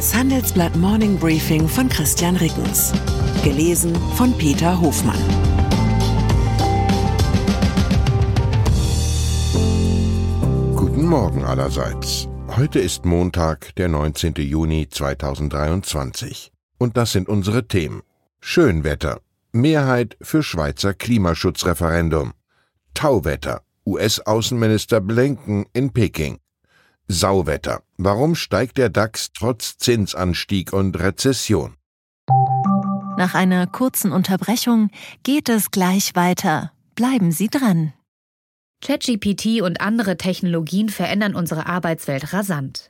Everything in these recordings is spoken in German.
Das Handelsblatt Morning Briefing von Christian Rickens. Gelesen von Peter Hofmann. Guten Morgen allerseits. Heute ist Montag, der 19. Juni 2023. Und das sind unsere Themen. Schönwetter. Mehrheit für Schweizer Klimaschutzreferendum. Tauwetter. US-Außenminister Blinken in Peking. Sauwetter. Warum steigt der DAX trotz Zinsanstieg und Rezession? Nach einer kurzen Unterbrechung geht es gleich weiter. Bleiben Sie dran. ChatGPT und andere Technologien verändern unsere Arbeitswelt rasant.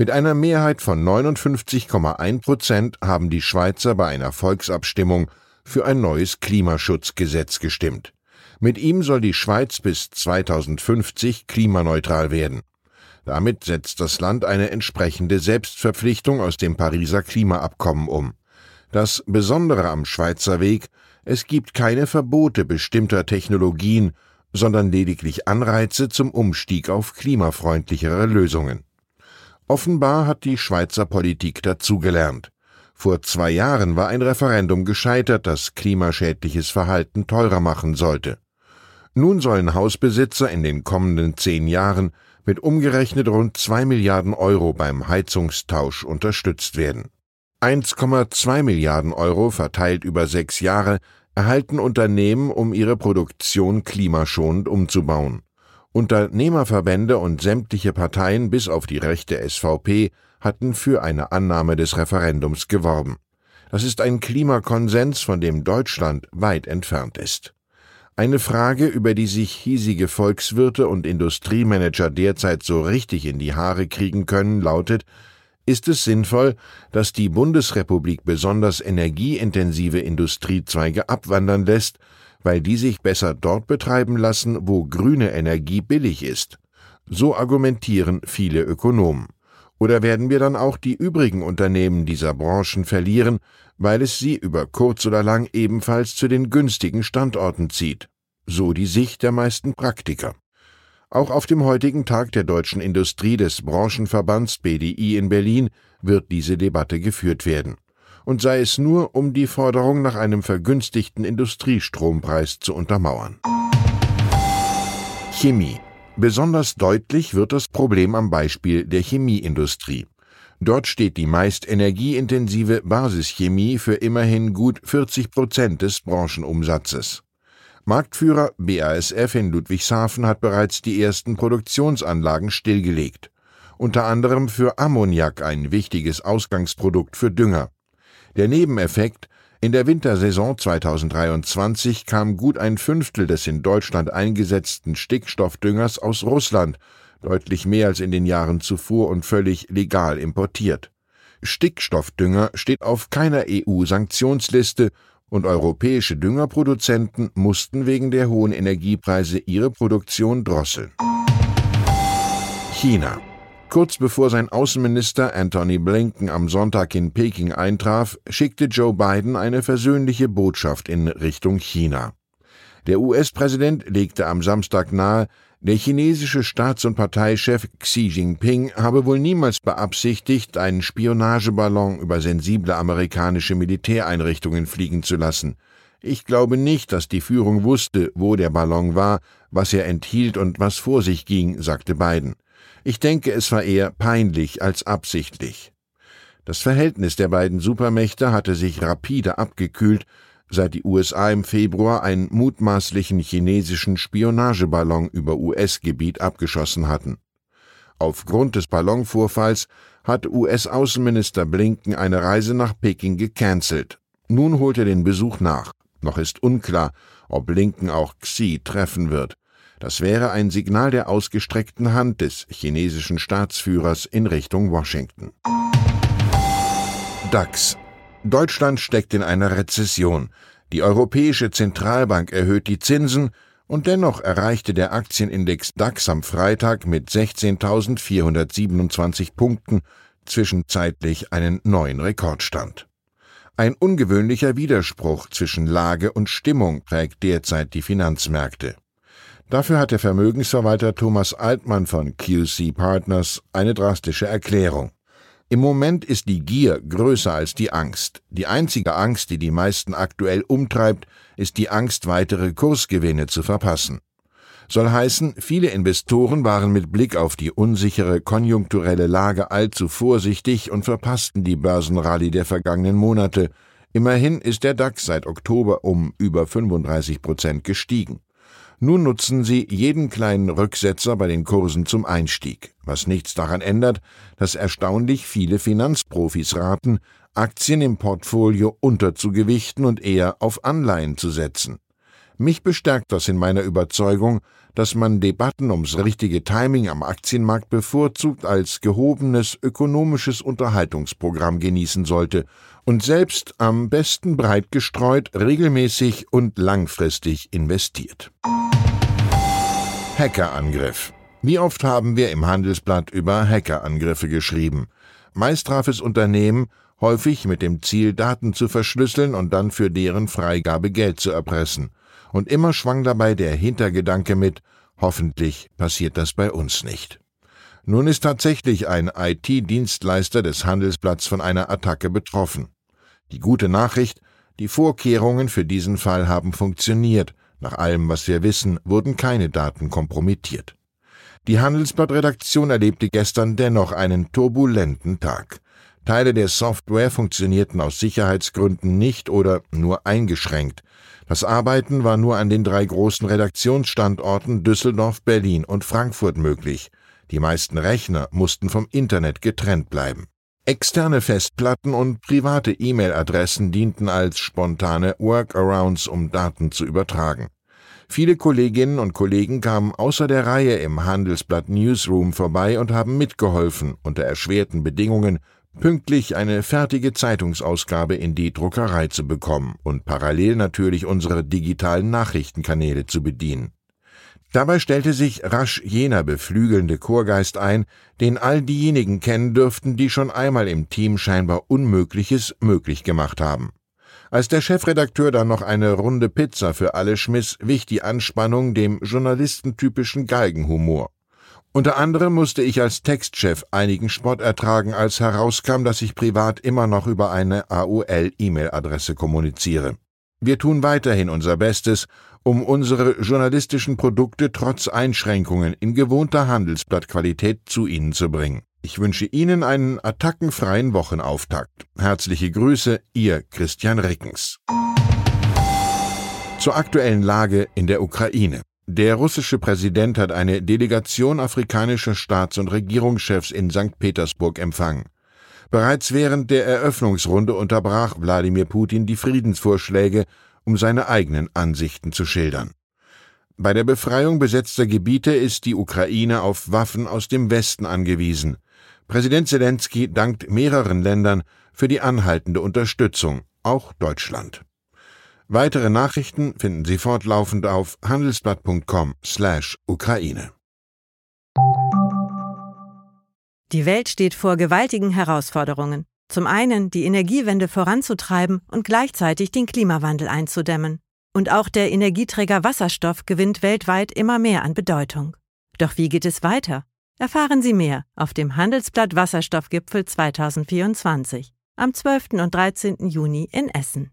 Mit einer Mehrheit von 59,1 Prozent haben die Schweizer bei einer Volksabstimmung für ein neues Klimaschutzgesetz gestimmt. Mit ihm soll die Schweiz bis 2050 klimaneutral werden. Damit setzt das Land eine entsprechende Selbstverpflichtung aus dem Pariser Klimaabkommen um. Das Besondere am Schweizer Weg, es gibt keine Verbote bestimmter Technologien, sondern lediglich Anreize zum Umstieg auf klimafreundlichere Lösungen. Offenbar hat die Schweizer Politik dazugelernt. Vor zwei Jahren war ein Referendum gescheitert, das klimaschädliches Verhalten teurer machen sollte. Nun sollen Hausbesitzer in den kommenden zehn Jahren mit umgerechnet rund zwei Milliarden Euro beim Heizungstausch unterstützt werden. 1,2 Milliarden Euro verteilt über sechs Jahre erhalten Unternehmen, um ihre Produktion klimaschonend umzubauen. Unternehmerverbände und sämtliche Parteien bis auf die rechte SVP hatten für eine Annahme des Referendums geworben. Das ist ein Klimakonsens, von dem Deutschland weit entfernt ist. Eine Frage, über die sich hiesige Volkswirte und Industriemanager derzeit so richtig in die Haare kriegen können, lautet, ist es sinnvoll, dass die Bundesrepublik besonders energieintensive Industriezweige abwandern lässt, weil die sich besser dort betreiben lassen, wo grüne Energie billig ist. So argumentieren viele Ökonomen. Oder werden wir dann auch die übrigen Unternehmen dieser Branchen verlieren, weil es sie über kurz oder lang ebenfalls zu den günstigen Standorten zieht? So die Sicht der meisten Praktiker. Auch auf dem heutigen Tag der deutschen Industrie des Branchenverbands BDI in Berlin wird diese Debatte geführt werden und sei es nur, um die Forderung nach einem vergünstigten Industriestrompreis zu untermauern. Chemie. Besonders deutlich wird das Problem am Beispiel der Chemieindustrie. Dort steht die meist energieintensive Basischemie für immerhin gut 40 Prozent des Branchenumsatzes. Marktführer BASF in Ludwigshafen hat bereits die ersten Produktionsanlagen stillgelegt. Unter anderem für Ammoniak ein wichtiges Ausgangsprodukt für Dünger. Der Nebeneffekt in der Wintersaison 2023 kam gut ein Fünftel des in Deutschland eingesetzten Stickstoffdüngers aus Russland, deutlich mehr als in den Jahren zuvor und völlig legal importiert. Stickstoffdünger steht auf keiner EU-Sanktionsliste und europäische Düngerproduzenten mussten wegen der hohen Energiepreise ihre Produktion drosseln. China Kurz bevor sein Außenminister Anthony Blinken am Sonntag in Peking eintraf, schickte Joe Biden eine versöhnliche Botschaft in Richtung China. Der US-Präsident legte am Samstag nahe, der chinesische Staats- und Parteichef Xi Jinping habe wohl niemals beabsichtigt, einen Spionageballon über sensible amerikanische Militäreinrichtungen fliegen zu lassen. Ich glaube nicht, dass die Führung wusste, wo der Ballon war, was er enthielt und was vor sich ging, sagte Biden. Ich denke, es war eher peinlich als absichtlich. Das Verhältnis der beiden Supermächte hatte sich rapide abgekühlt, seit die USA im Februar einen mutmaßlichen chinesischen Spionageballon über US-Gebiet abgeschossen hatten. Aufgrund des Ballonvorfalls hat US-Außenminister Blinken eine Reise nach Peking gecancelt. Nun holt er den Besuch nach. Noch ist unklar, ob Blinken auch Xi treffen wird. Das wäre ein Signal der ausgestreckten Hand des chinesischen Staatsführers in Richtung Washington. DAX. Deutschland steckt in einer Rezession. Die Europäische Zentralbank erhöht die Zinsen und dennoch erreichte der Aktienindex DAX am Freitag mit 16.427 Punkten zwischenzeitlich einen neuen Rekordstand. Ein ungewöhnlicher Widerspruch zwischen Lage und Stimmung prägt derzeit die Finanzmärkte. Dafür hat der Vermögensverwalter Thomas Altmann von QC Partners eine drastische Erklärung. Im Moment ist die Gier größer als die Angst. Die einzige Angst, die die meisten aktuell umtreibt, ist die Angst, weitere Kursgewinne zu verpassen. Soll heißen, viele Investoren waren mit Blick auf die unsichere konjunkturelle Lage allzu vorsichtig und verpassten die Börsenrallye der vergangenen Monate. Immerhin ist der DAX seit Oktober um über 35 Prozent gestiegen. Nun nutzen sie jeden kleinen Rücksetzer bei den Kursen zum Einstieg, was nichts daran ändert, dass erstaunlich viele Finanzprofis raten, Aktien im Portfolio unterzugewichten und eher auf Anleihen zu setzen. Mich bestärkt das in meiner Überzeugung, dass man Debatten ums richtige Timing am Aktienmarkt bevorzugt als gehobenes ökonomisches Unterhaltungsprogramm genießen sollte und selbst am besten breit gestreut, regelmäßig und langfristig investiert. Hackerangriff. Wie oft haben wir im Handelsblatt über Hackerangriffe geschrieben? Meist traf es Unternehmen, häufig mit dem Ziel, Daten zu verschlüsseln und dann für deren Freigabe Geld zu erpressen. Und immer schwang dabei der Hintergedanke mit, hoffentlich passiert das bei uns nicht. Nun ist tatsächlich ein IT-Dienstleister des Handelsblatts von einer Attacke betroffen. Die gute Nachricht, die Vorkehrungen für diesen Fall haben funktioniert, nach allem, was wir wissen, wurden keine Daten kompromittiert. Die Handelsblatt-Redaktion erlebte gestern dennoch einen turbulenten Tag. Teile der Software funktionierten aus Sicherheitsgründen nicht oder nur eingeschränkt. Das Arbeiten war nur an den drei großen Redaktionsstandorten Düsseldorf, Berlin und Frankfurt möglich. Die meisten Rechner mussten vom Internet getrennt bleiben. Externe Festplatten und private E-Mail-Adressen dienten als spontane Workarounds, um Daten zu übertragen. Viele Kolleginnen und Kollegen kamen außer der Reihe im Handelsblatt Newsroom vorbei und haben mitgeholfen, unter erschwerten Bedingungen pünktlich eine fertige Zeitungsausgabe in die Druckerei zu bekommen und parallel natürlich unsere digitalen Nachrichtenkanäle zu bedienen. Dabei stellte sich rasch jener beflügelnde Chorgeist ein, den all diejenigen kennen dürften, die schon einmal im Team scheinbar Unmögliches möglich gemacht haben. Als der Chefredakteur dann noch eine Runde Pizza für alle schmiss, wich die Anspannung dem journalistentypischen Galgenhumor. Unter anderem musste ich als Textchef einigen Spott ertragen, als herauskam, dass ich privat immer noch über eine AOL-E-Mail-Adresse kommuniziere. Wir tun weiterhin unser Bestes, um unsere journalistischen Produkte trotz Einschränkungen in gewohnter Handelsblattqualität zu Ihnen zu bringen. Ich wünsche Ihnen einen attackenfreien Wochenauftakt. Herzliche Grüße, Ihr Christian Rickens. Zur aktuellen Lage in der Ukraine. Der russische Präsident hat eine Delegation afrikanischer Staats- und Regierungschefs in St. Petersburg empfangen. Bereits während der Eröffnungsrunde unterbrach Wladimir Putin die Friedensvorschläge, um seine eigenen Ansichten zu schildern. Bei der Befreiung besetzter Gebiete ist die Ukraine auf Waffen aus dem Westen angewiesen. Präsident Zelensky dankt mehreren Ländern für die anhaltende Unterstützung, auch Deutschland. Weitere Nachrichten finden Sie fortlaufend auf handelsblatt.com/Ukraine. Die Welt steht vor gewaltigen Herausforderungen. Zum einen die Energiewende voranzutreiben und gleichzeitig den Klimawandel einzudämmen. Und auch der Energieträger Wasserstoff gewinnt weltweit immer mehr an Bedeutung. Doch wie geht es weiter? Erfahren Sie mehr auf dem Handelsblatt Wasserstoffgipfel 2024 am 12. und 13. Juni in Essen.